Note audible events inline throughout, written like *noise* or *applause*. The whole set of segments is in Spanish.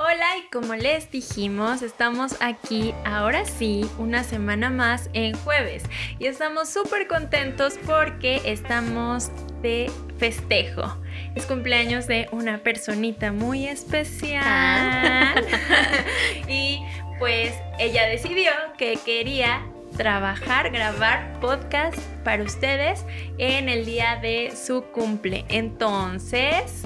Hola y como les dijimos, estamos aquí ahora sí una semana más en jueves y estamos súper contentos porque estamos de festejo. Es cumpleaños de una personita muy especial Ah. *laughs* y pues ella decidió que quería trabajar, grabar podcast para ustedes en el día de su cumple. Entonces,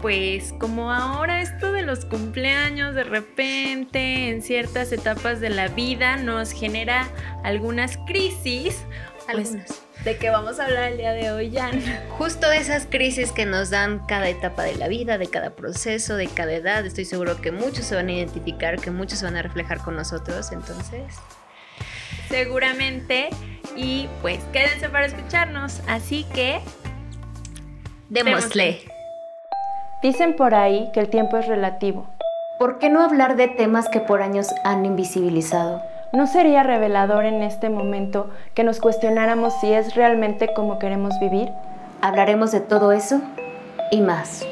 pues como ahora esto de los cumpleaños de repente en ciertas etapas de la vida nos genera algunas crisis, pues, Algunas. ¿de qué vamos a hablar el día de hoy, Jan? Justo de esas crisis que nos dan cada etapa de la vida, de cada proceso, de cada edad. Estoy seguro que muchos se van a identificar, que muchos se van a reflejar con nosotros. Entonces, Seguramente. Y pues quédense para escucharnos. Así que démosle. Dicen por ahí que el tiempo es relativo. ¿Por qué no hablar de temas que por años han invisibilizado? ¿No sería revelador en este momento que nos cuestionáramos si es realmente como queremos vivir? Hablaremos de todo eso y más.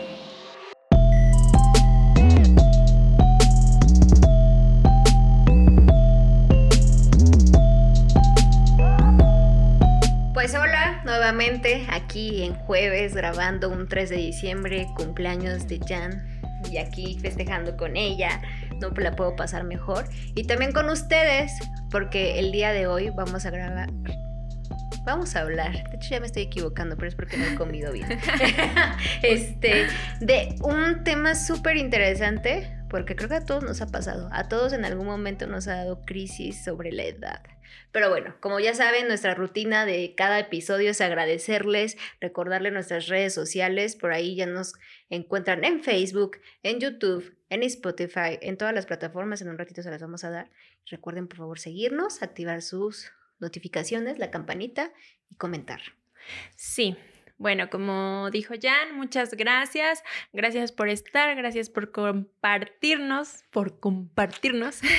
Pues hola, nuevamente aquí en jueves grabando un 3 de diciembre, cumpleaños de Jan. Y aquí festejando con ella, no la puedo pasar mejor. Y también con ustedes, porque el día de hoy vamos a grabar. Vamos a hablar, de hecho ya me estoy equivocando, pero es porque no he comido bien. *laughs* *laughs* este, de un tema súper interesante, porque creo que a todos nos ha pasado. A todos en algún momento nos ha dado crisis sobre la edad. Pero bueno, como ya saben, nuestra rutina de cada episodio es agradecerles, recordarles nuestras redes sociales. Por ahí ya nos encuentran en Facebook, en YouTube, en Spotify, en todas las plataformas. En un ratito se las vamos a dar. Recuerden, por favor, seguirnos, activar sus notificaciones, la campanita y comentar. sí. Bueno, como dijo Jan, muchas gracias. Gracias por estar, gracias por compartirnos, por compartirnos. *laughs*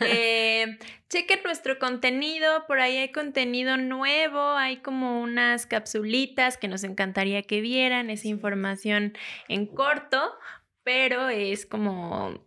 Eh, chequen nuestro contenido, por ahí hay contenido nuevo, hay como unas capsulitas que nos encantaría que vieran, esa información en corto, pero es como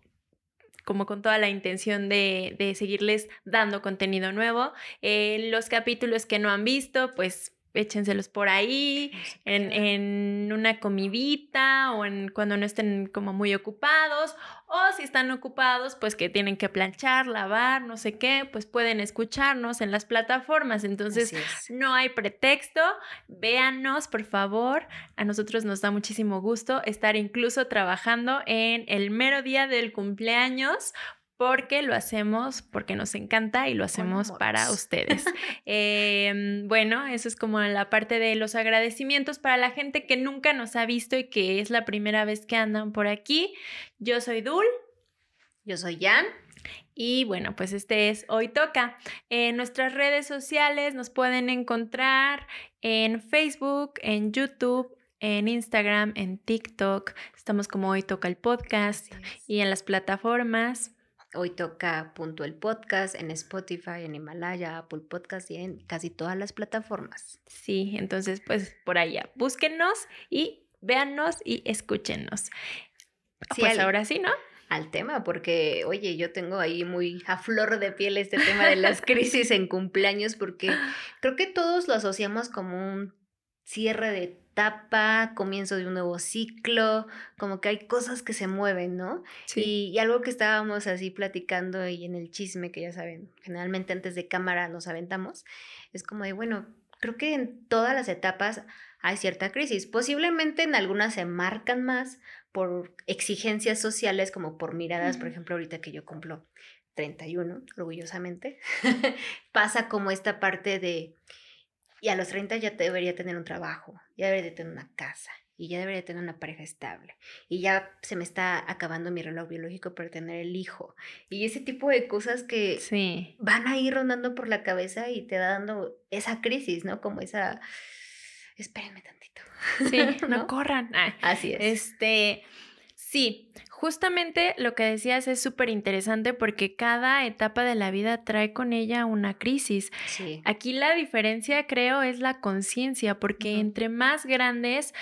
como con toda la intención de, de seguirles dando contenido nuevo. Eh, los capítulos que no han visto, pues échenselos por ahí, en, en, una comidita o en cuando no estén como muy ocupados o si están ocupados pues que tienen que planchar, lavar, no sé qué, pues pueden escucharnos en las plataformas. Entonces no hay pretexto, véanos por favor. A nosotros nos da muchísimo gusto estar incluso trabajando en el mero día del cumpleaños porque lo hacemos porque nos encanta y lo hacemos para *laughs* ustedes. eh, bueno, eso es como la parte de los agradecimientos para la gente que nunca nos ha visto y que es la primera vez que andan por aquí. Yo soy Dul. Yo soy Jan. Y bueno, pues este es Hoy Toca. En nuestras redes sociales nos pueden encontrar en Facebook, en YouTube, en Instagram, en TikTok. Estamos como Hoy Toca el podcast y en las plataformas. Hoy toca punto el podcast en Spotify, en Himalaya, Apple Podcast y en casi todas las plataformas. Sí, entonces pues por allá, búsquennos y véannos y escúchenos. Sí, pues al, ahora sí, ¿no? Al tema, porque oye, yo tengo ahí muy a flor de piel este tema de las *laughs* crisis en cumpleaños, porque creo que todos lo asociamos como un cierre de etapa, comienzo de un nuevo ciclo, como que hay cosas que se mueven, ¿no? Sí. Y, y, algo que estábamos así platicando y en el chisme, que ya saben, generalmente antes de cámara nos aventamos, es como de, bueno, creo que en todas las etapas hay cierta crisis. Posiblemente en algunas se marcan más por exigencias sociales, como por miradas, por ejemplo, ahorita que yo cumplo 31, orgullosamente, *laughs* pasa como esta parte de y a los 30 ya debería tener un trabajo, ya debería tener una casa, y ya debería tener una pareja estable, y ya se me está acabando mi reloj biológico para tener el hijo, y ese tipo de cosas que sí. van a ir rondando por la cabeza y te da dando esa crisis, ¿no? Como esa, espérenme tantito. Sí, *laughs* no, ¿no? corran. Ah, Así es. Este, sí, justamente lo que decías es súper interesante porque cada etapa de la vida trae con ella una crisis. Sí. Aquí la diferencia, creo, es la conciencia, porque uh -huh. entre más grandes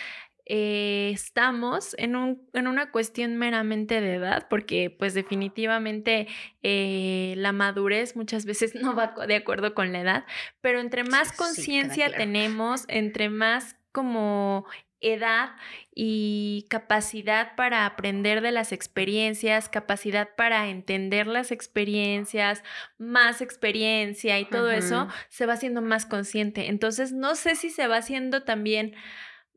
eh, estamos en, un, en, una cuestión meramente de edad, porque pues definitivamente eh, la madurez muchas veces *laughs* no va de acuerdo con la edad, pero entre más conciencia tenemos, entre más como edad y capacidad para aprender de las experiencias, capacidad para entender las experiencias, más experiencia y todo eso, se va haciendo más consciente. Entonces, no sé si se va haciendo también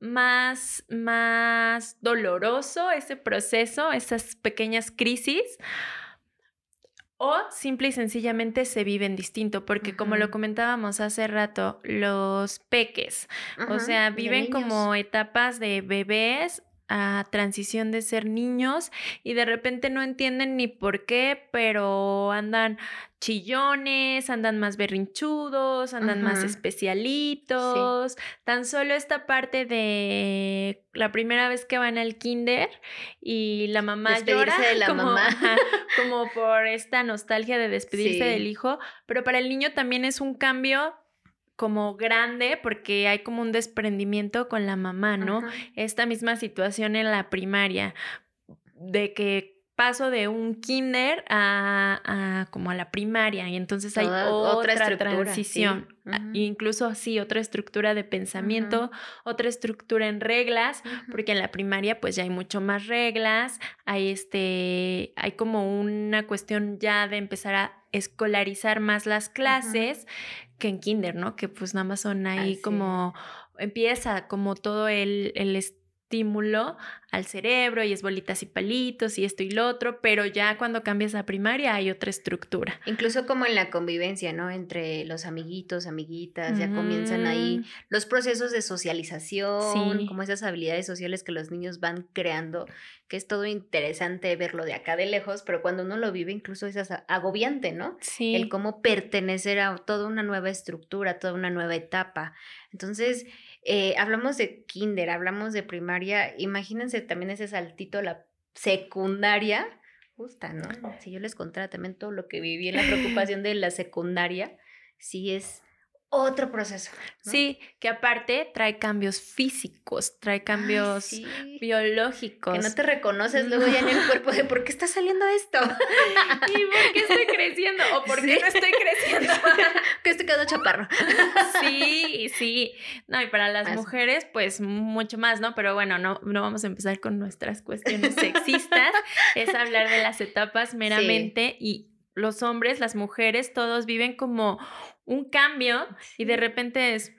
más, más doloroso ese proceso, esas pequeñas crisis, o simple y sencillamente se viven distinto, porque como lo comentábamos hace rato, los peques, o sea, viven como etapas de bebés a transición de ser niños y de repente no entienden ni por qué, pero andan chillones, andan más berrinchudos, andan más especialitos. Tan solo esta parte de la primera vez que van al kinder y la mamá llora de la como, mamá. como *laughs* por esta nostalgia de despedirse del hijo, pero para el niño también es un cambio como grande porque hay como un desprendimiento con la mamá, ¿no? Esta misma situación en la primaria, de que paso de un kinder a, como a la primaria y entonces hay otra, transición, incluso sí, otra estructura de pensamiento, otra estructura en reglas, porque en la primaria pues ya hay mucho más reglas, hay este, hay como una cuestión ya de empezar a escolarizar más las clases que en kinder, ¿no? Que pues nada más son ahí como, empieza como todo el, el estímulo al cerebro y es bolitas y palitos y esto y lo otro, pero ya cuando cambias a primaria hay otra estructura. Incluso como en la convivencia, ¿no? Entre los amiguitos, amiguitas, ya comienzan ahí los procesos de socialización, como esas habilidades sociales que los niños van creando, que es todo interesante verlo de acá de lejos, pero cuando uno lo vive incluso es agobiante, ¿no? Sí. El cómo pertenecer a toda una nueva estructura, toda una nueva etapa. Entonces, eh, hablamos de kinder, hablamos de primaria, imagínense también ese saltito la secundaria, gusta, ¿no? Si yo les contara también todo lo que viví en la preocupación de la secundaria, sí es otro proceso. Sí, que aparte trae cambios físicos, trae cambios biológicos. Que no te reconoces luego ya en el *laughs* cuerpo de por qué está saliendo esto. *laughs* ¿Y por qué estoy creciendo? ¿O por qué no estoy creciendo? *laughs* que estoy quedando chaparro. sí, sí. No, y para las mujeres, pues mucho más, ¿no? Pero bueno, no, no vamos a empezar con nuestras cuestiones sexistas. es hablar de las etapas meramente y los hombres, las mujeres, todos viven como un cambio y de repente es,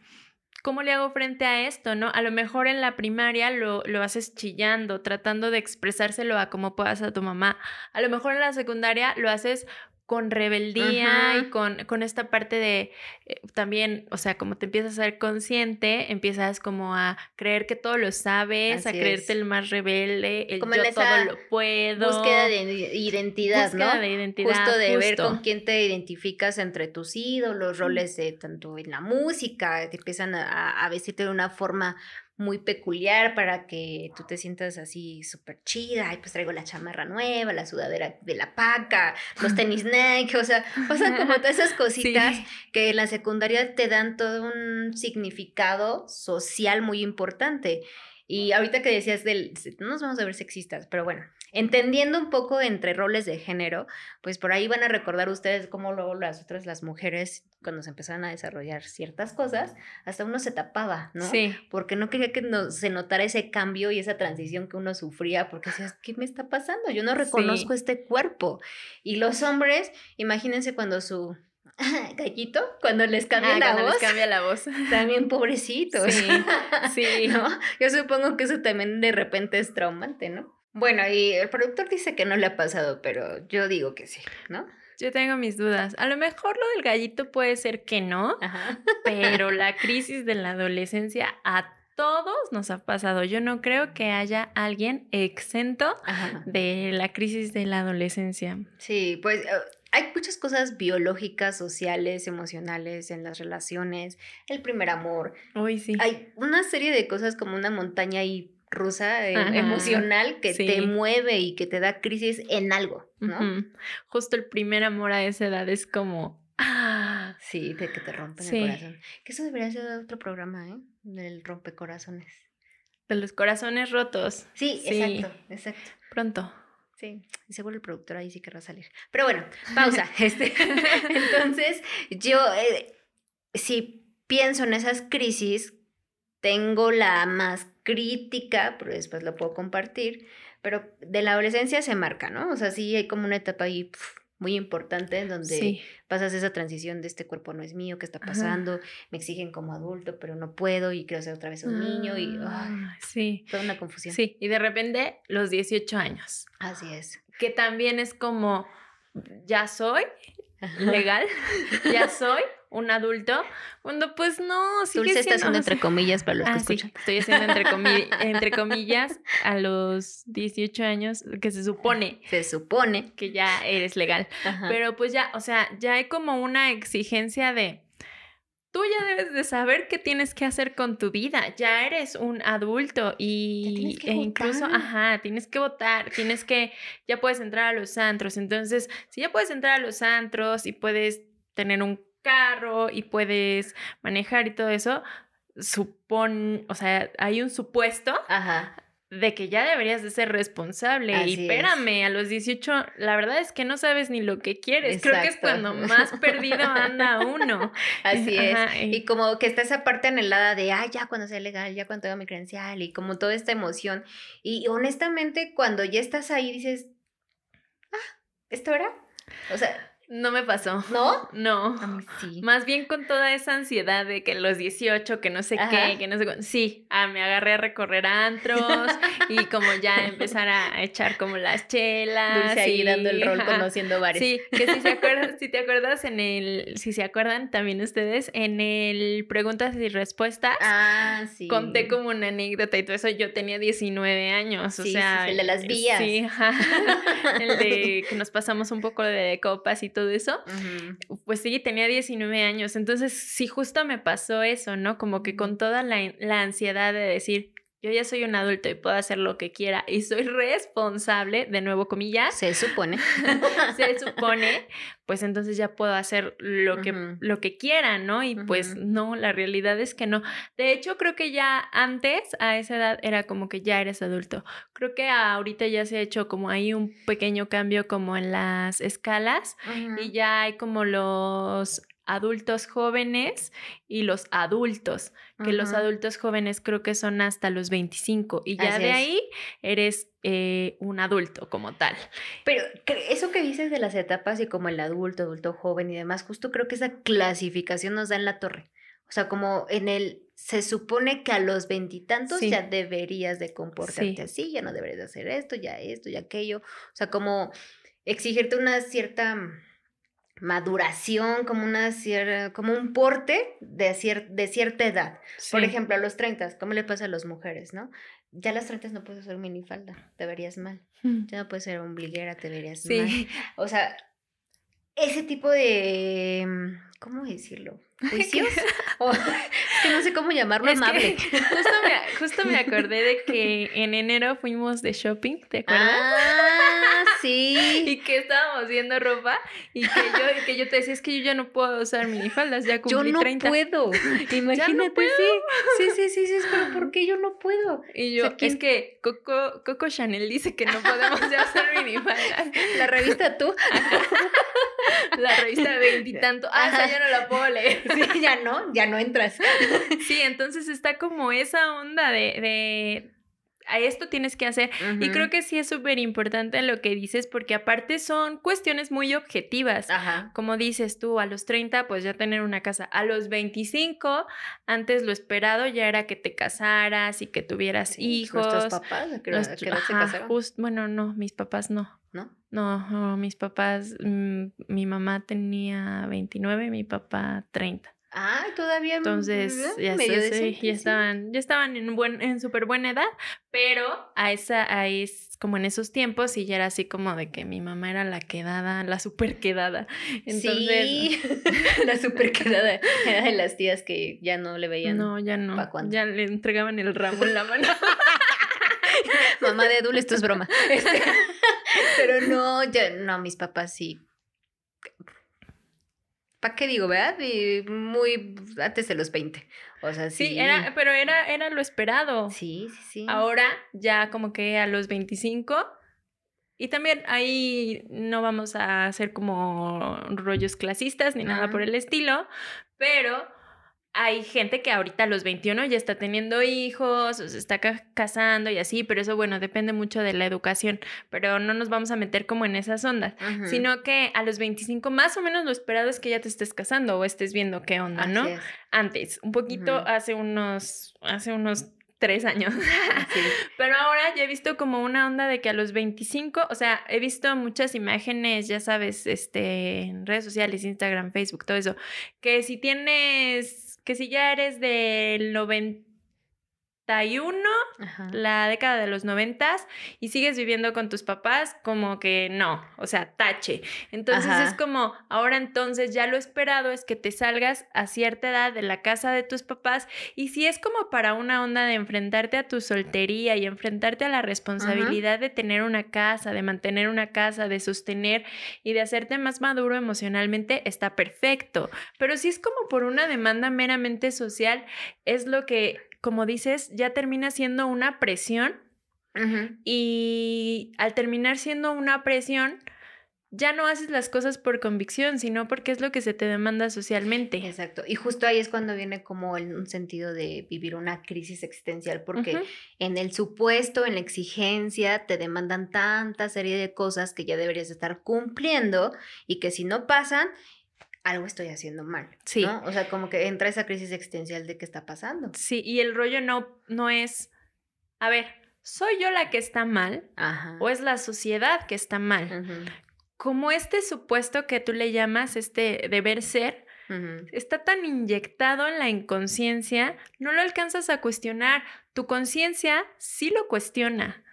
¿cómo le hago frente a esto? ¿No? A lo mejor en la primaria lo, lo haces chillando, tratando de expresárselo a como puedas a tu mamá. A lo mejor en la secundaria lo haces con rebeldía y con, con, esta parte de eh, también, o sea, como te empiezas a ser consciente, empiezas como a creer que todo lo sabes, a creerte el más rebelde, el como yo todo lo puedo. Búsqueda de identidad, búsqueda ¿no? de identidad. Justo de ver con quién te identificas entre tus ídolos, roles de tanto en la música, te empiezan a, a vestirte de una forma muy peculiar para que tú te sientas así súper chida. Y pues traigo la chamarra nueva, la sudadera de la paca, los *laughs* tenis Nike, o sea, o sea, como todas esas cositas que en la secundaria te dan todo un significado social muy importante. Y ahorita que decías del, no nos vamos a ver sexistas, pero bueno, entendiendo un poco entre roles de género, pues por ahí van a recordar ustedes cómo luego las otras, las mujeres, cuando se empezaron a desarrollar ciertas cosas, hasta uno se tapaba, ¿no? Sí. Porque no quería que no, se notara ese cambio y esa transición que uno sufría, porque decías, ¿qué me está pasando? Yo no reconozco este cuerpo. Y los hombres, imagínense cuando su *laughs* gallito, cuando les cambia ah, la cuando voz. les cambia la voz. *laughs* También pobrecitos. Sí, sí. *laughs* ¿No? Yo supongo que eso también de repente es traumante, ¿no? Bueno, y el productor dice que no le ha pasado, pero yo digo que sí, ¿no? Yo tengo mis dudas. A lo mejor lo del gallito puede ser que no, pero *laughs* la crisis de la adolescencia a todos nos ha pasado. Yo no creo que haya alguien exento de la crisis de la adolescencia. Sí, pues eh, hay muchas cosas biológicas, sociales, emocionales en las relaciones, el primer amor. Hoy sí. Hay una serie de cosas como una montaña y rusa eh, emocional que te mueve y que te da crisis en algo, ¿no? Justo el primer amor a esa edad es como... Ah, sí, de que te rompen el corazón. Que eso debería ser otro programa, ¿eh? Del rompecorazones. De los corazones rotos. Sí, Sí. exacto, exacto. Pronto. Sí, y seguro el productor ahí sí querrá salir. Pero bueno, pausa. *laughs* este, *laughs* entonces, yo eh, si pienso en esas crisis, tengo la más crítica, pero después lo puedo compartir, pero de la adolescencia se marca, ¿no? O sea, sí hay como una etapa ahí pf, muy importante en donde Sí. pasas esa transición de este cuerpo no es mío, ¿qué está Ajá. pasando? Me exigen como adulto, pero no puedo y quiero ser otra vez un niño y Ah, sí. toda una confusión. Sí, y de repente los 18 años, Así es. que también es como, ya soy legal, *laughs* ya soy un adulto, cuando pues no, sigue Dulce está haciendo entre comillas para los que Ah, sí, escuchan. estoy haciendo entre, comi- *laughs* entre comillas a los 18 años, que se supone Se supone. que ya eres legal. Ajá. Pero pues ya, o sea, ya hay como una exigencia de, tú ya debes de saber qué tienes que hacer con tu vida, ya eres un adulto y que e incluso, votar. ajá, tienes que votar, tienes que, ya puedes entrar a los antros, entonces, si ya puedes entrar a los antros y puedes tener un carro y puedes manejar y todo eso, supon, o sea, hay un supuesto Ajá. de que ya deberías de ser responsable. Así y es. espérame, a los 18, la verdad es que no sabes ni lo que quieres. Creo que es cuando más perdido anda uno. *laughs* Así es. Ajá, Y como que está esa parte anhelada de, ah, ya cuando sea legal, ya cuando tenga mi credencial y como toda esta emoción. Y honestamente, cuando ya estás ahí, dices, ah, ¿esto era? O sea, No me pasó. ¿no? *laughs* No. A mí sí. Más bien con toda esa ansiedad de que los 18, que no sé Ajá. qué, que no sé cuándo. Sí, ah, me agarré a recorrer antros y como ya *laughs* empezar a echar como las chelas. Dulce ahí y- dando el rol ajá. conociendo bares. Sí, que si se acuerdan, si te acuerdas en el, si se acuerdan también ustedes, en el preguntas y respuestas, Ah, sí. conté como una anécdota y todo eso, yo tenía 19 años, o Sí, sí, sea. sí, el de las vías. Sí, *laughs* el de que nos pasamos un poco de copas y todo eso. Ujú. Pues sí, tenía 19 años, entonces sí, justo me pasó eso, ¿no? Como que con toda la, la ansiedad de decir, yo ya soy un adulto y puedo hacer lo que quiera y soy responsable, de nuevo comillas, Se supone. *laughs* se supone, pues entonces ya puedo hacer lo que, lo que quiera, ¿no? Y pues no, la realidad es que no. De hecho, creo que ya antes, a esa edad, era como que ya eres adulto. Creo que ahorita ya se ha hecho como ahí un pequeño cambio como en las escalas y ya hay como los adultos jóvenes y los adultos, que los adultos jóvenes creo que son hasta los 25 y ya Así de es. ahí eres eh, un adulto como tal. Pero eso que dices de las etapas y como el adulto, adulto joven y demás, justo creo que esa clasificación nos da en la torre. O sea, como en el, se supone que a los veintitantos Sí. ya deberías de comportarte Sí. así, ya no deberías de hacer esto, ya esto, ya aquello. O sea, como exigirte una cierta maduración, como una cierta, como un porte de, cier- de cierta edad. Por ejemplo, a los 30, ¿cómo le pasa a las mujeres, no? Ya a las 30 no puedes usar minifalda, te verías mal. Mm. Ya no puedes ser ombliguera, te verías mal. Sí, O sea, ese tipo de. ¿Cómo decirlo? *laughs* ¿Juicios? *laughs* O- es que no sé cómo llamarlo Es amable. *laughs* justo, me, justo me acordé de que en enero fuimos de shopping, ¿te acuerdas? Ah, sí. Y que estábamos viendo ropa y que yo, y que yo te decía, es que yo ya no puedo usar minifaldas, ya Yo cumplí no 30. puedo. *laughs* Imagínate, puedo. sí. Sí, sí, sí, sí, es, pero ¿por qué yo no puedo? *laughs* Y yo, O sea, ¿quién- es que Coco, Coco Chanel dice que no podemos ya usar minifaldas. *laughs* La revista tú. La revista veintitanto. Ah, esa Ajá. ya no la puedo leer. Sí, ya no, ya no entras. Sí, entonces está como esa onda de, de a esto tienes que hacer. Y creo que sí es súper importante lo que dices, porque aparte son cuestiones muy objetivas. Ajá. Como dices tú, a los 30, pues ya tener una casa. A los 25, antes lo esperado ya era que te casaras y que tuvieras Sí, hijos. Nuestros papás, ¿a qué, Los- a qué edad se ajá, casaron? just- bueno, no, mis papás no. ¿No? No, no, mis papás, mm, mi mamá tenía 29, mi papá 30. Ah, todavía. Entonces, ya, sé, sí, ya estaban, ya estaban en buen, en súper buena edad, pero a esa, a es, como en esos tiempos, y ya era así como de que mi mamá era la quedada, la súper quedada. Entonces, sí, *laughs* *laughs* la super quedada era de las tías que ya no le veían. no, ya no. Ya le entregaban el ramo en la mano. *laughs* Mamá de Edul, esto es broma. Este, pero no, ya, no, mis papás sí. ¿Para qué digo, verdad? Y muy antes de los 20. O sea, sí. Sí, era, pero era, era lo esperado. Sí, sí, sí. Ahora ya como que a los 25 y también ahí no vamos a hacer como rollos clasistas ni nada por el estilo, pero hay gente que ahorita a los 21 ya está teniendo hijos, o se está ca- casando y así, pero eso bueno, depende mucho de la educación, pero no nos vamos a meter como en esas ondas, sino que a los 25 más o menos lo esperado es que ya te estés casando o estés viendo qué onda, ¿no? Es. Antes, un poquito hace unos, hace unos tres años. Sí. *laughs* Pero ahora ya he visto como una onda de que a los 25, o sea, he visto muchas imágenes, ya sabes, este, en redes sociales, Instagram, Facebook, todo eso, que si tienes, que si ya eres del 91, Ajá. la década de los 90 y sigues viviendo con tus papás, como que no, o sea, tache. Entonces Ajá. es como, ahora entonces ya lo esperado es que te salgas a cierta edad de la casa de tus papás y si es como para una onda de enfrentarte a tu soltería y enfrentarte a la responsabilidad de tener una casa, de mantener una casa, de sostener y de hacerte más maduro emocionalmente, está perfecto. Pero si es como por una demanda meramente social, es lo que, como dices, ya termina siendo una presión y al terminar siendo una presión, ya no haces las cosas por convicción, sino porque es lo que se te demanda socialmente. Exacto. Y justo ahí es cuando viene como el- un sentido de vivir una crisis existencial, porque en el supuesto, en la exigencia, te demandan tanta serie de cosas que ya deberías estar cumpliendo y que si no pasan, algo estoy haciendo mal. Sí. ¿no? O sea, como que entra esa crisis existencial de qué está pasando. Sí, y el rollo no, no es, a ver, ¿soy yo la que está mal Ajá. o es la sociedad que está mal? Como este supuesto que tú le llamas este deber ser, está tan inyectado en la inconsciencia, no lo alcanzas a cuestionar. Tu conciencia sí lo cuestiona,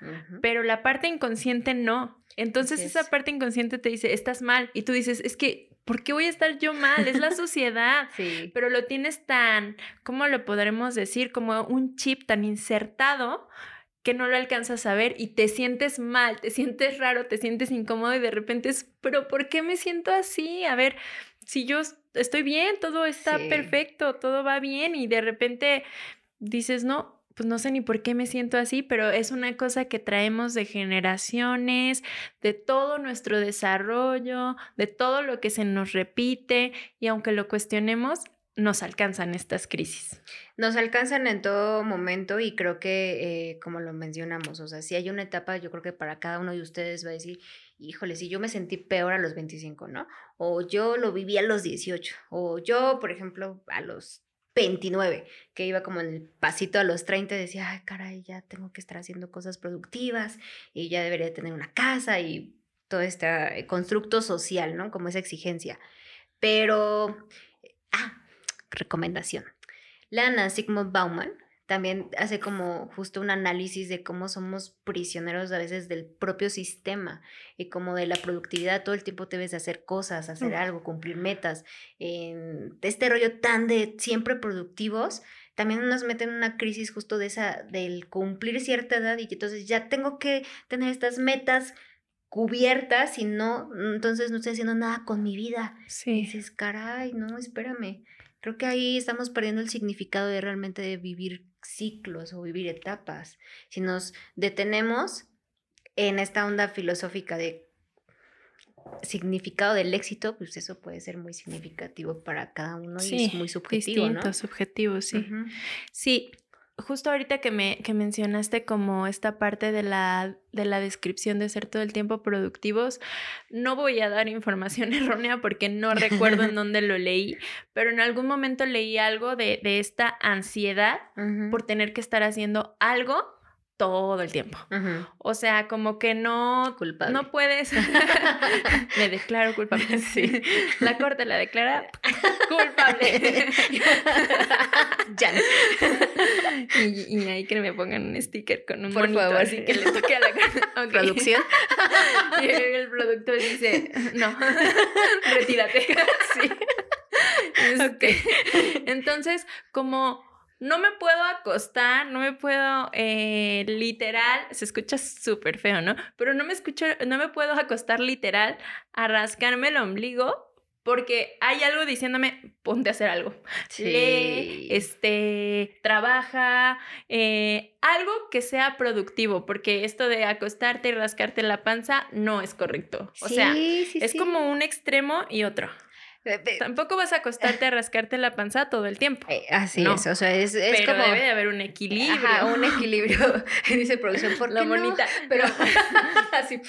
pero la parte inconsciente no. Entonces esa es. parte inconsciente te dice, estás mal. Y tú dices, es que, ¿por qué voy a estar yo mal? Es la *laughs* sociedad. Sí. Pero lo tienes tan, ¿cómo lo podremos decir? Como un chip tan insertado que no lo alcanzas a ver y te sientes mal, te sientes raro, te sientes incómodo y de repente es, pero ¿por qué me siento así? A ver, si yo estoy bien, todo está Sí. perfecto, todo va bien y de repente dices, no, pues no sé ni por qué me siento así, pero es una cosa que traemos de generaciones, de todo nuestro desarrollo, de todo lo que se nos repite y aunque lo cuestionemos, nos alcanzan estas crisis. Nos alcanzan en todo momento y creo que, eh, como lo mencionamos, o sea, si hay una etapa, yo creo que para cada uno de ustedes va a decir, híjole, si yo me sentí peor a los 25, ¿no? O yo lo viví a los 18, o yo, por ejemplo, a los 29, que iba como en el pasito a los 30, decía, ay, caray, ya tengo que estar haciendo cosas productivas y ya debería tener una casa y todo este eh, constructo social, ¿no? Como esa exigencia. Pero, ah, recomendación. Lana Sigmund Bauman también hace como justo un análisis de cómo somos prisioneros a veces del propio sistema y como de la productividad, todo el tiempo debes de hacer cosas, hacer algo, cumplir metas. En este rollo tan de siempre productivos, también nos mete en una crisis justo de esa, del cumplir cierta edad y que entonces ya tengo que tener estas metas cubiertas y no, entonces no estoy haciendo nada con mi vida. Y Sí. dices, caray, no, espérame. Creo que ahí estamos perdiendo el significado de realmente de vivir ciclos o vivir etapas. Si nos detenemos en esta onda filosófica de significado del éxito, pues eso puede ser muy significativo para cada uno y es muy subjetivo, ¿no? Distintos, subjetivos, sí. Sí, justo ahorita que me que mencionaste como esta parte de la de la descripción de ser todo el tiempo productivos, no voy a dar información *laughs* errónea porque no recuerdo en *laughs* dónde lo leí, pero en algún momento leí algo de, de esta ansiedad por tener que estar haciendo algo todo el tiempo. O sea, como que no Culpable. no puedes. *laughs* Me declaro culpable. *laughs* Sí. La corte la declara *laughs* culpable. Ya. y, y ahí que me pongan un sticker con un Por favor. así que le toque a la cara. Ok. Producción. Y el productor dice, no, retírate. Sí. Este, Entonces, como no me puedo acostar, no me puedo, eh, literal, se escucha súper feo, ¿no? Pero no me escucho, no me puedo acostar literal a rascarme el ombligo porque hay algo diciéndome, ponte a hacer algo. Lee, este, trabaja, eh, algo que sea productivo, porque esto de acostarte y rascarte la panza no es correcto. O sea, es como un extremo y otro. Tampoco vas a acostarte a rascarte la panza todo el tiempo. Eh, así es, o sea, es, es pero como... debe de haber un equilibrio. Ajá, un equilibrio. *laughs* Dice producción, ¿por La qué no? bonita. Pero *laughs* así.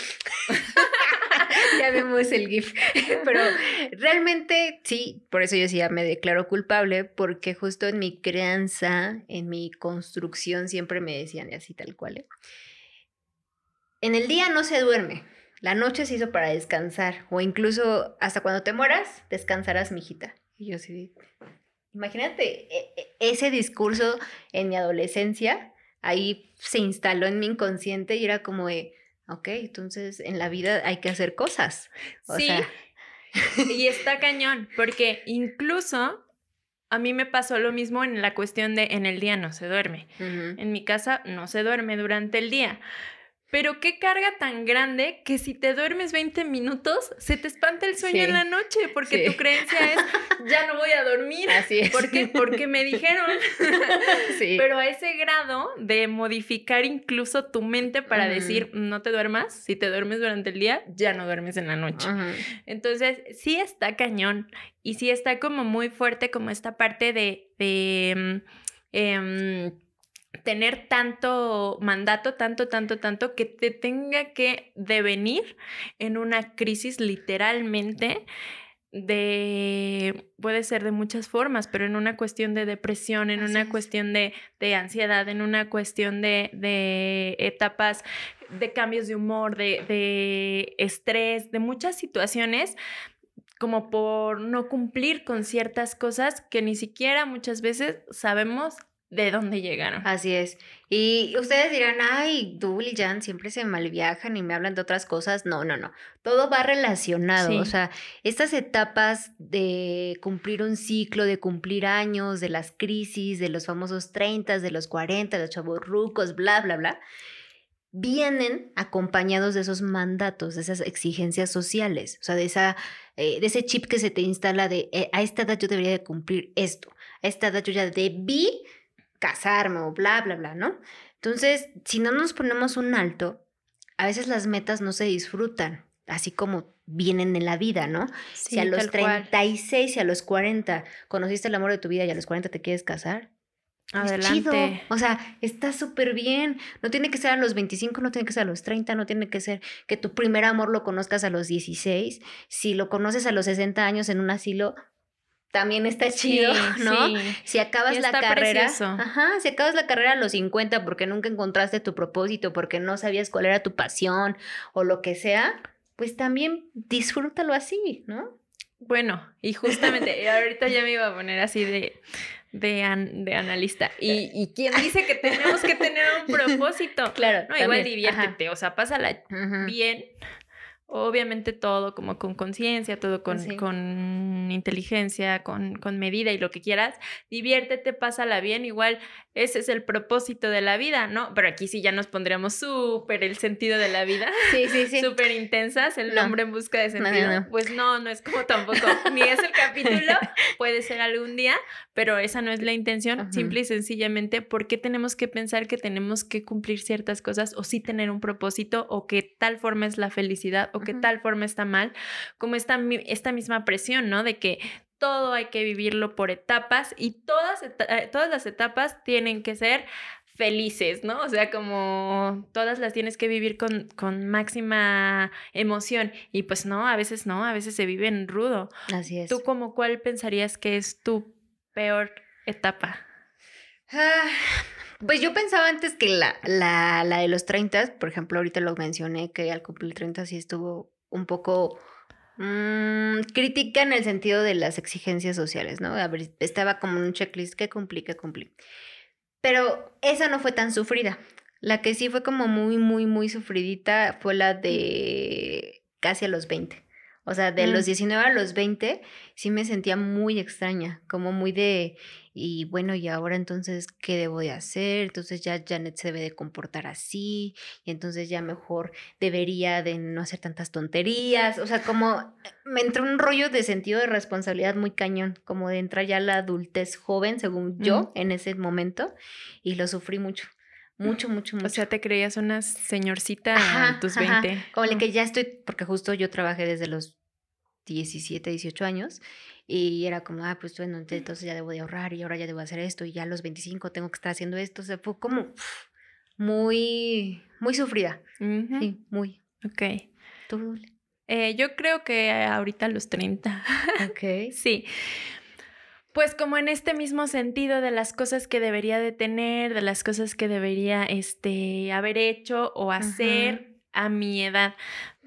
*laughs* ya vemos el GIF. Pero realmente sí, por eso yo sí ya me declaro culpable, porque justo en mi crianza, en mi construcción, siempre me decían así tal cual. ¿eh? En el día no se duerme. La noche se hizo para descansar. O incluso hasta cuando te mueras, descansarás, mijita. Y yo sí. Imagínate e- e- ese discurso en mi adolescencia, ahí se instaló en mi inconsciente y era como de, ok, entonces en la vida hay que hacer cosas. O Sí. sea, *laughs* Y está cañón, porque incluso a mí me pasó lo mismo en la cuestión de en el día no se duerme. En mi casa no se duerme durante el día. Pero qué carga tan grande que si te duermes 20 minutos, se te espanta el sueño Sí. en la noche, porque Sí. tu creencia es, *laughs* ya no voy a dormir. Así es. ¿Por qué? Porque me dijeron. *laughs* sí. Pero a ese grado de modificar incluso tu mente para decir, no te duermas, si te duermes durante el día, ya no duermes en la noche. Entonces, sí está cañón y sí está como muy fuerte como esta parte de, de, mm, em, tener tanto mandato, tanto, tanto, tanto, que te tenga que devenir en una crisis literalmente de, puede ser de muchas formas, pero en una cuestión de depresión, en Así una es. cuestión de, de ansiedad, en una cuestión de, de etapas de cambios de humor, de, de estrés, de muchas situaciones como por no cumplir con ciertas cosas que ni siquiera muchas veces sabemos de dónde llegaron. Así es. Y ustedes dirán, ay, Dul y Jan siempre se malviajan y me hablan de otras cosas. No, no, no. Todo va relacionado. Sí. O sea, estas etapas de cumplir un ciclo, de cumplir años, de las crisis, de los famosos 30, de los 40, de los chavos rucos, bla, bla, bla, vienen acompañados de esos mandatos, de esas exigencias sociales. O sea, de, esa, eh, de ese chip que se te instala de, eh, a esta edad yo debería de cumplir esto. A esta edad yo ya debí casarme o bla, bla, bla, ¿no? Entonces, si no nos ponemos un alto, a veces las metas no se disfrutan, así como vienen en la vida, ¿no? si a los tal cual. 36 y a los 40 conociste el amor de tu vida y a los 40 te quieres casar, es chido. Adelante. O sea, está súper bien. No tiene que ser a los 25, no tiene que ser a los 30, no tiene que ser que tu primer amor lo conozcas a los 16. Si lo conoces a los 60 años en un asilo, también está chido, Sí, *laughs* ¿no? sí. Si acabas Y la carrera, precioso. ajá, si acabas la carrera a los 50 porque nunca encontraste tu propósito, porque no sabías cuál era tu pasión o lo que sea, pues también disfrútalo así, ¿no? Bueno, y justamente, ahorita ya me iba a poner así de, de, an- de analista. ¿Y, y quién dice que tenemos que tener un *laughs* propósito? Claro. No, igual también, ajá. diviértete, o sea, pásala bien. Obviamente todo como con conciencia, todo con, Sí. con inteligencia, con, con medida y lo que quieras. Diviértete, pásala bien. Igual ese es el propósito de la vida, ¿no? Pero aquí sí ya nos pondríamos súper el sentido de la vida. *laughs* Sí, sí, sí. Súper intensas, el No. hombre en busca de no, sentido. no. Pues no, no es como tampoco, ni es el capítulo, *laughs* puede ser algún día, pero esa no es la intención, simple y sencillamente, ¿por qué tenemos que pensar que tenemos que cumplir ciertas cosas o sí tener un propósito o que tal forma es la felicidad o que tal forma está mal? Como esta, esta misma presión, ¿no? De que todo hay que vivirlo por etapas y todas, eh, todas las etapas tienen que ser felices, ¿no? O sea, como todas las tienes que vivir con, con máxima emoción y pues no, a veces no, a veces se vive en rudo. Así es. ¿Tú como cuál pensarías que es tu peor etapa? Ah, pues yo pensaba antes que la, la, la de los 30, por ejemplo, ahorita lo mencioné, que al cumplir 30 sí estuvo un poco mm, crítica en el sentido de las exigencias sociales, ¿no? Estaba como en un checklist que cumplí, que cumplí. Pero esa no fue tan sufrida. La que sí fue como muy, muy, muy sufridita fue la de casi a los 20. O sea, de Mm. los 19 a los 20 sí me sentía muy extraña, como muy de, y bueno, y ahora entonces, ¿qué debo de hacer? Entonces ya Janet se debe de comportar así, y entonces ya mejor debería de no hacer tantas tonterías. O sea, como me entró un rollo de sentido de responsabilidad muy cañón, como de entrar ya a la adultez joven, según yo, Ujú. en ese momento, y lo sufrí mucho. Mucho, mucho, mucho. O sea, te creías una señorcita Ajá, a tus ajá. 20. Como el Mm. que ya estoy, porque justo yo trabajé desde los 17, 18 años y era como, ah, pues bueno, entonces ya debo de ahorrar y ahora ya debo hacer esto y ya a los 25 tengo que estar haciendo esto. O sea, fue como muy, muy sufrida. Sí, muy. Ok. Eh, yo creo que ahorita a los 30. *laughs* Ok. Sí. Pues como en este mismo sentido de las cosas que debería de tener, de las cosas que debería este, haber hecho o hacer a mi edad.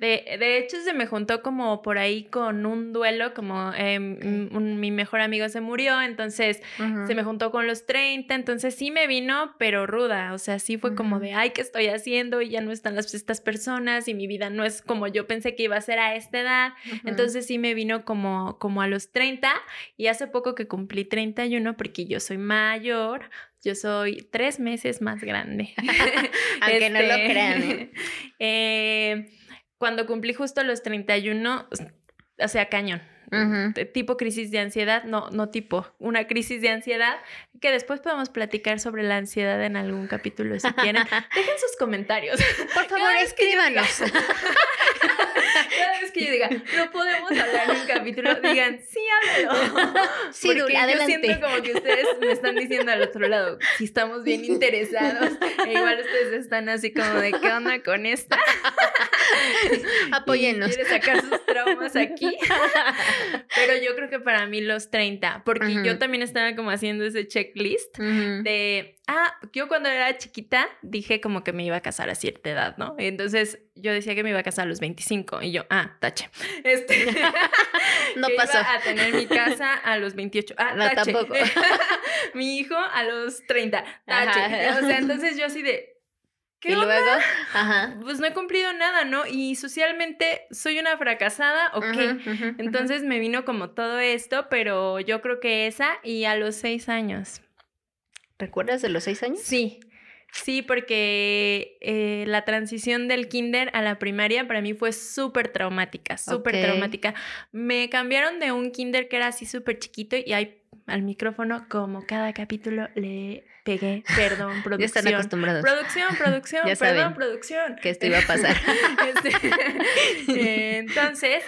De, de hecho, se me juntó como por ahí con un duelo, como eh, un- mi mejor amigo se murió, entonces se me juntó con los 30, entonces sí me vino, pero ruda, o sea, sí fue como de, ay, ¿qué estoy haciendo? Y ya no están las, estas personas y mi vida no es como yo pensé que iba a ser a esta edad. Entonces sí me vino como, como a los 30 y hace poco que cumplí 31 porque yo soy mayor, yo soy tres meses más grande. *laughs* *laughs* Aunque no lo crean, ¿eh? *laughs* eh, cuando cumplí justo los 31, o sea, cañón. Tipo crisis de ansiedad, no, no tipo, una crisis de ansiedad, que después podemos platicar sobre la ansiedad en algún capítulo si quieren. *laughs* Dejen sus comentarios. Por *laughs* favor, escríbanos. *laughs* Cada vez que yo diga, no podemos hablar en un capítulo, digan, sí, háblalo. *laughs* Sí, Porque Dul, yo adelante. siento como que ustedes me están diciendo al otro lado, si estamos bien *laughs* interesados, e igual ustedes están así como de, ¿qué onda con esta? *laughs* Apóyennos. Quiere sacar sus traumas aquí. Pero yo creo que para mí los 30, porque yo también estaba como haciendo ese checklist Ujú. de, ah, yo cuando era chiquita dije como que me iba a casar a cierta edad, ¿no? Y entonces yo decía que me iba a casar a los 25 y yo, ah, tache. *laughs* Este, *laughs* No que pasó. Iba a tener mi casa a los 28. Ah, No, tache. tampoco. *laughs* mi hijo a los 30. Tache. Ajá. O sea, entonces yo así de, ¿qué y onda? luego, ajá. Pues no he cumplido nada, ¿no? Y socialmente soy una fracasada, ok. Ujú. Entonces me vino como todo esto, pero yo creo que esa y a los seis años. ¿Recuerdas de los seis años? Sí, sí, porque eh, la transición del kinder a la primaria para mí fue súper traumática, súper traumática. Me cambiaron de un kinder que era así súper chiquito y ahí al micrófono, como cada capítulo, le pegué, perdón, *laughs* Ya están producción. acostumbrados Producción, *laughs* producción, Ya perdón, saben producción. que esto iba a pasar. *laughs* Este, entonces,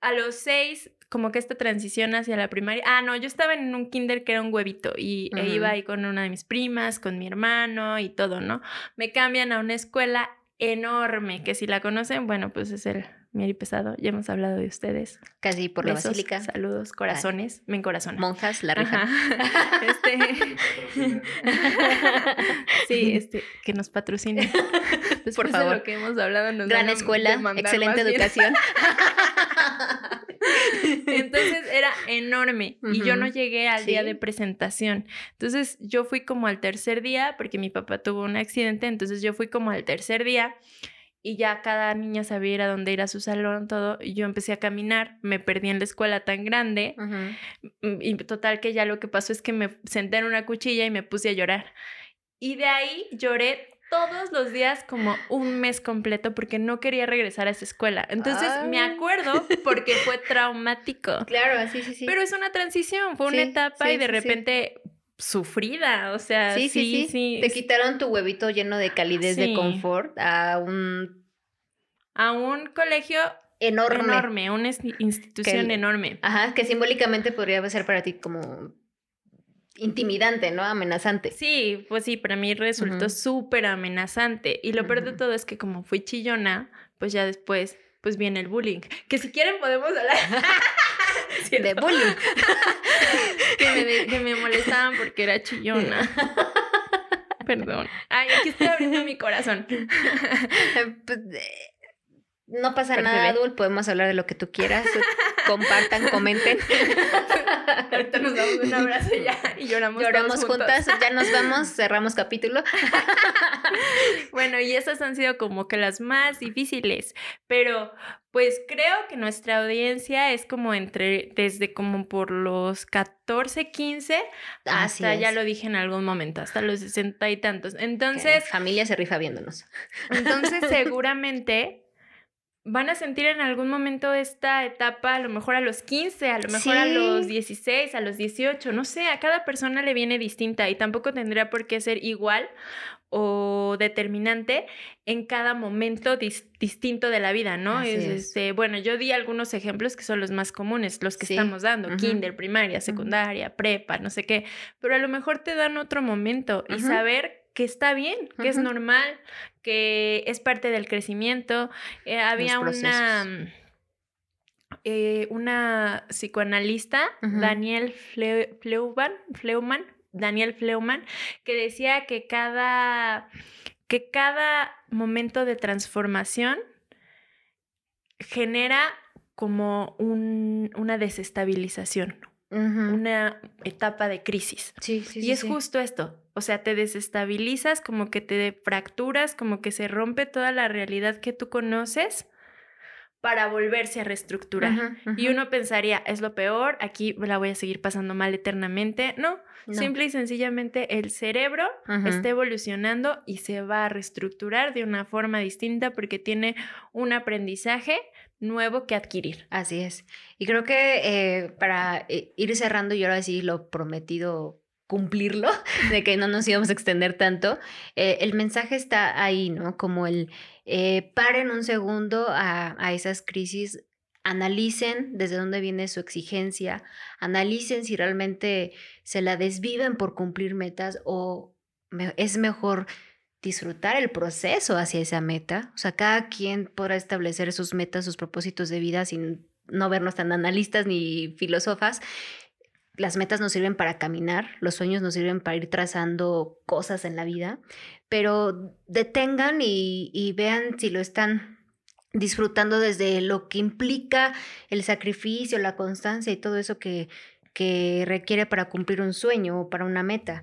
a los seis, como que esta transición hacia la primaria. Ah, no, yo estaba en un kinder que era un huevito y e iba ahí con una de mis primas, con mi hermano y todo, ¿no? Me cambian a una escuela enorme, que si la conocen, bueno, pues es el Mieri Pesado, ya hemos hablado de ustedes. Casi por la basílica. Saludos, corazones, me encorazonan. Monjas, la. Ajá. *laughs* Este. *laughs* sí, este, que nos patrocinen. Después favor. de lo que hemos hablado, nos Gran escuela, excelente educación. *laughs* *laughs* Entonces era enorme y yo no llegué al día de presentación. Entonces yo fui como al tercer día porque mi papá tuvo un accidente, entonces yo fui como al tercer día y ya cada niña sabía ir a dónde ir a su salón, todo, y yo empecé a caminar, me perdí en la escuela tan grande Y total que ya lo que pasó es que me senté en una cuchilla y me puse a llorar. Y de ahí lloré todos los días como un mes completo porque no quería regresar a esa escuela. Entonces me Ay. acuerdo *laughs* porque fue traumático. Claro, sí, sí, sí. Pero es una transición, fue una etapa sí, y de sí, repente sufrida, o sea, sí, sí, sí, Te quitaron tu huevito lleno de calidez de confort a un A un colegio enorme. enorme, una ins- institución Que- enorme. Ajá, que simbólicamente podría ser para ti como intimidante, ¿no? Amenazante. Sí, pues sí, para mí resultó súper amenazante. Y lo peor de todo es que como fui chillona, pues ya después, pues viene el bullying. Que si quieren podemos hablar. *laughs* De bullying. *laughs* que, me, de- que me molestaban porque era chillona. *laughs* Perdón. Ay, aquí estoy abriendo mi corazón. Pues, eh, no pasa nada. Dul. Podemos hablar de lo que tú quieras. Compartan, comenten. Ahorita nos damos un abrazo ya y lloramos. Lloramos juntas, ya nos *laughs* vamos, cerramos capítulo. *laughs* bueno, y esas han sido como que las más difíciles, pero pues creo que nuestra audiencia es como entre, desde como por los 14, 15, Así hasta, ya lo dije en algún momento, hasta los 60 y tantos. Entonces, Que familia se rifa viéndonos. entonces *laughs* seguramente van a sentir en algún momento esta etapa, a lo mejor a los 15, a lo mejor a los 16, a los 18, no sé, a cada persona le viene distinta y tampoco tendría por qué ser igual o determinante en cada momento dis- distinto de la vida, ¿no? Es, es. Este, bueno, yo di algunos ejemplos que son los más comunes, los que Sí. estamos dando, Ujú. kinder, primaria, secundaria, prepa, no sé qué, pero a lo mejor te dan otro momento y saber que está bien, que es normal, que es parte del crecimiento. Eh, había una, eh, una psicoanalista. Daniel Fle- Fleuman, Fleuman, Daniel Fleuman, que decía que cada, que cada momento de transformación genera como un- una desestabilización, una etapa de crisis. Sí, sí, Y sí, es sí. justo esto, o sea, te desestabilizas, como que te fracturas, como que se rompe toda la realidad que tú conoces para volverse a reestructurar. Y uno pensaría, es lo peor, aquí la voy a seguir pasando mal eternamente. No, No. simple y sencillamente el cerebro está evolucionando y se va a reestructurar de una forma distinta porque tiene un aprendizaje nuevo que adquirir. Así es. Y creo que eh, para eh, ir cerrando y ahora sí lo prometido cumplirlo, *laughs* de que no nos íbamos a extender tanto, eh, el mensaje está ahí, ¿no? Como el eh, paren un segundo a, a esas crisis, analicen desde dónde viene su exigencia, analicen si realmente se la desviven por cumplir metas o es mejor disfrutar el proceso hacia esa meta. O sea, cada quien podrá establecer sus metas, sus propósitos de vida sin no vernos tan analistas ni filósofas. Las metas nos sirven para caminar, los sueños nos sirven para ir trazando cosas en la vida, pero detengan y, vean si lo están disfrutando desde lo que implica el sacrificio, la constancia y todo eso que requiere para cumplir un sueño o para una meta.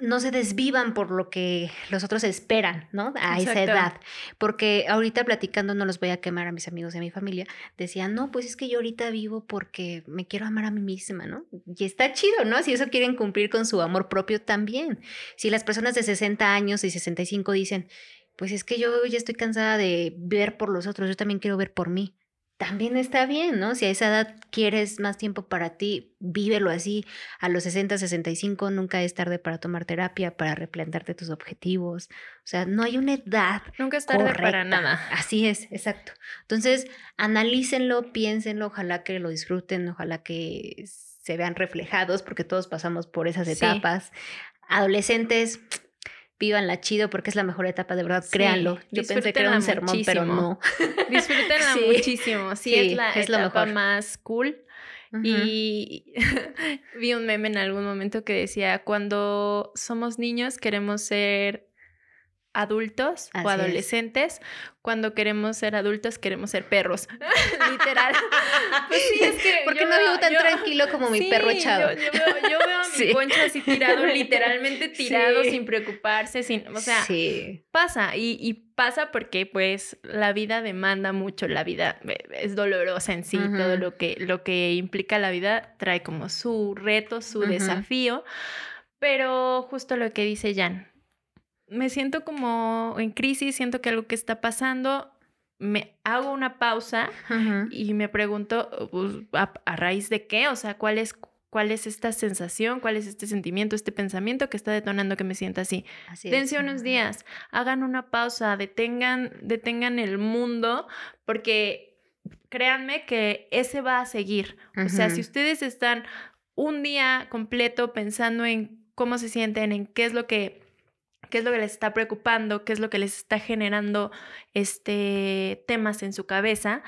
No se desvivan por lo que los otros esperan, ¿no? A esa edad. Porque ahorita platicando, no los voy a quemar a mis amigos y a mi familia, decían, no, pues es que yo ahorita vivo porque me quiero amar a mí misma, ¿no? Y está chido, ¿no? Si eso quieren cumplir con su amor propio también. Si las personas de 60 años y 65 dicen, pues es que yo ya estoy cansada de ver por los otros, yo también quiero ver por mí. También está bien, ¿no? Si a esa edad quieres más tiempo para ti, vívelo así. A los 60, 65 nunca es tarde para tomar terapia, para replantearte tus objetivos. O sea, no hay una edad Nunca es tarde para nada. Así es, exacto. Entonces, analícenlo, piénsenlo, ojalá que lo disfruten, ojalá que se vean reflejados, porque todos pasamos por esas Sí. etapas. Adolescentes, vívanla chido porque es la mejor etapa, de verdad, Sí, créanlo. Yo pensé que era un sermón, pero no. *laughs* Disfrútenla *laughs* Sí. muchísimo. Sí, Sí, es la es lo etapa mejor. más cool. Y *laughs* vi un meme en algún momento que decía, cuando somos niños queremos ser adultos Así o es. adolescentes, cuando queremos ser adultos queremos ser perros, *laughs* literal. *laughs* Pues sí, es que ¿Por qué yo no vivo tan yo- tranquilo como mi Sí, perro yo- chavo? Yo, veo, yo veo a mi *laughs* Sí. poncho así tirado, literalmente tirado, Sí. sin preocuparse, sin, o sea, pasa y, y pasa porque pues la vida demanda mucho, la vida eh, es dolorosa en sí, todo lo que, lo que implica la vida trae como su reto, su desafío, pero justo lo que dice Jan, me siento como en crisis, siento que algo que está pasando, me hago una pausa y me pregunto, pues, ¿a, a raíz de qué? O sea, ¿cuál es, ¿cuál es esta sensación? ¿Cuál es este sentimiento, este pensamiento que está detonando que me sienta así? Así es. Dense unos días, hagan una pausa, detengan, detengan el mundo, porque créanme que ese va a seguir. O sea, si ustedes están un día completo pensando en cómo se sienten, en qué es lo que qué es lo que les está preocupando, qué es lo que les está generando este temas en su cabeza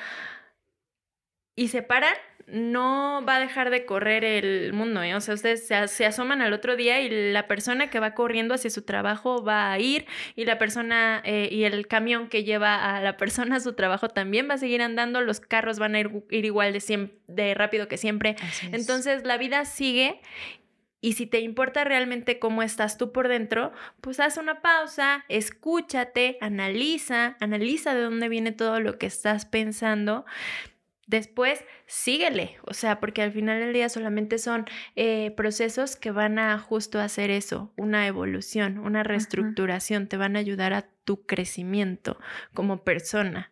y se paran, no va a dejar de correr el mundo, ¿eh? O sea, ustedes se, se, asoman al otro día y la persona que va corriendo hacia su trabajo va a ir y la persona eh, y el camión que lleva a la persona a su trabajo también va a seguir andando, los carros van a ir, ir igual de, de rápido que siempre. Entonces la vida sigue y si te importa realmente cómo estás tú por dentro, pues haz una pausa, escúchate, analiza, analiza de dónde viene todo lo que estás pensando Después, síguele, o sea, porque al final del día solamente son eh, procesos que van a justo hacer eso, una evolución, una reestructuración, te van a ayudar a tu crecimiento como persona.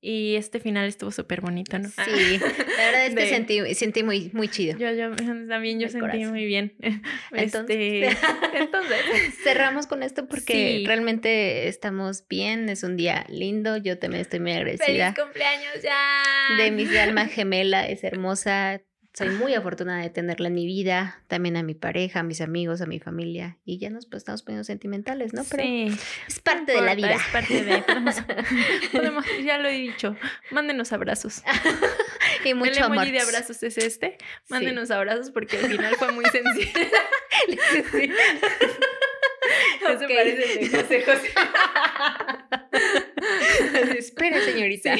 Y este final estuvo súper bonito, ¿no? Sí, la verdad es que sentí, sentí muy, muy chido. Yo, yo *laughs* también yo sentí muy bien. *laughs* Entonces, este, *laughs* entonces cerramos con esto porque realmente estamos bien, es un día lindo, yo también estoy muy agradecida. ¡Feliz cumpleaños ya! De mi alma gemela, es hermosa, soy muy afortunada de tenerla en mi vida, también a mi pareja, a mis amigos, a mi familia. Y ya nos pues, estamos poniendo sentimentales, ¿no? Pero sí, es parte de la vida. Es parte de. *laughs* Podemos, ya lo he dicho. Mándenos abrazos. *laughs* y mucho El emoji de abrazos es este. Mándenos abrazos porque al final fue muy sencillo. *laughs* sí. Eso parece de José. Espera, señorita.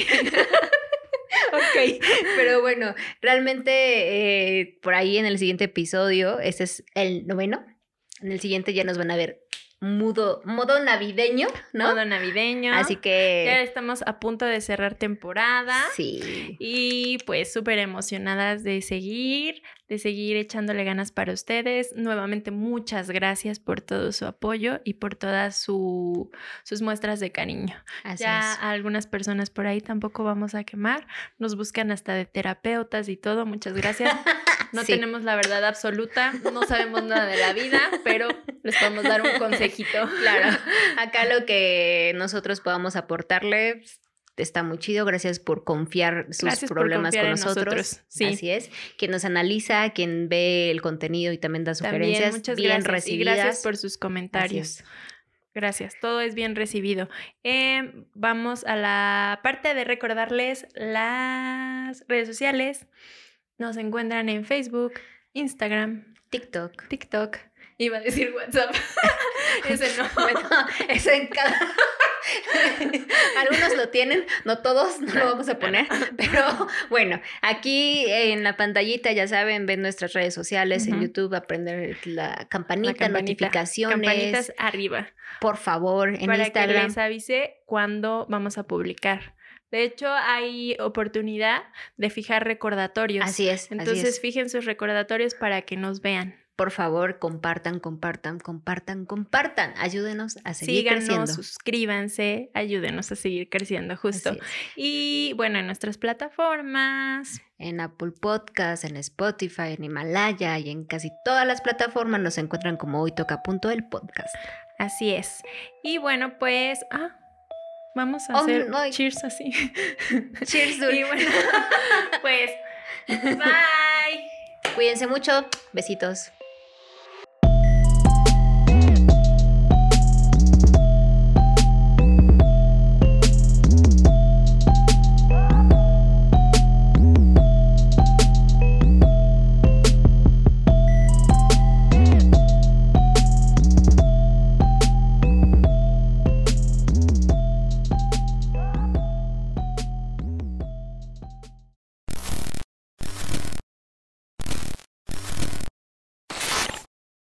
Ok, *laughs* pero bueno, realmente eh, por ahí en el siguiente episodio, este es el noveno, en el siguiente ya nos van a ver mudo, modo navideño, ¿no? Modo navideño. Así que... Ya estamos a punto de cerrar temporada. Sí. Y pues súper emocionadas de seguir, de seguir echándole ganas para ustedes. Nuevamente, muchas gracias por todo su apoyo y por todas su, sus muestras de cariño. Así ya algunas personas por ahí tampoco vamos a quemar. Nos buscan hasta de terapeutas y todo. Muchas gracias. *laughs* No tenemos la verdad absoluta, no sabemos nada de la vida, pero les podemos dar un consejito. *laughs* Claro, acá lo que nosotros podamos aportarle está muy chido. Gracias por confiar sus problemas con nosotros. Sí. Así es. Quien nos analiza, quien ve el contenido y también da sugerencias. muchas bien gracias. recibidas. Y gracias por sus comentarios. Gracias, todo es bien recibido. Em, vamos a la parte de recordarles las redes sociales. Nos encuentran en Facebook, Instagram, TikTok. TikTok. Iba a decir WhatsApp. *laughs* ese no. *laughs* Bueno, ese en cada. *laughs* Algunos lo tienen, no todos, no lo vamos a poner, pero bueno, aquí en la pantallita ya saben, ven nuestras redes sociales, en YouTube, aprender la campanita, notificaciones. Campanitas arriba. Por favor, en Para Instagram. que les avise cuándo vamos a publicar. De hecho, hay oportunidad de fijar recordatorios. Así es. Entonces, fijen sus recordatorios para que nos vean. Por favor, compartan, compartan, compartan, compartan. Ayúdenos a seguir Síganos, creciendo. suscríbanse, ayúdenos a seguir creciendo, justo. Y bueno, en nuestras plataformas. En Apple Podcast, en Spotify, en Himalaya y en casi todas las plataformas nos encuentran como hoy toca punto el podcast. Así es. Y bueno, pues. Ah, Vamos a oh, hacer cheers así. *laughs* Cheers, Dul. *laughs* Y bueno, *laughs* pues, bye. Cuídense mucho. Besitos.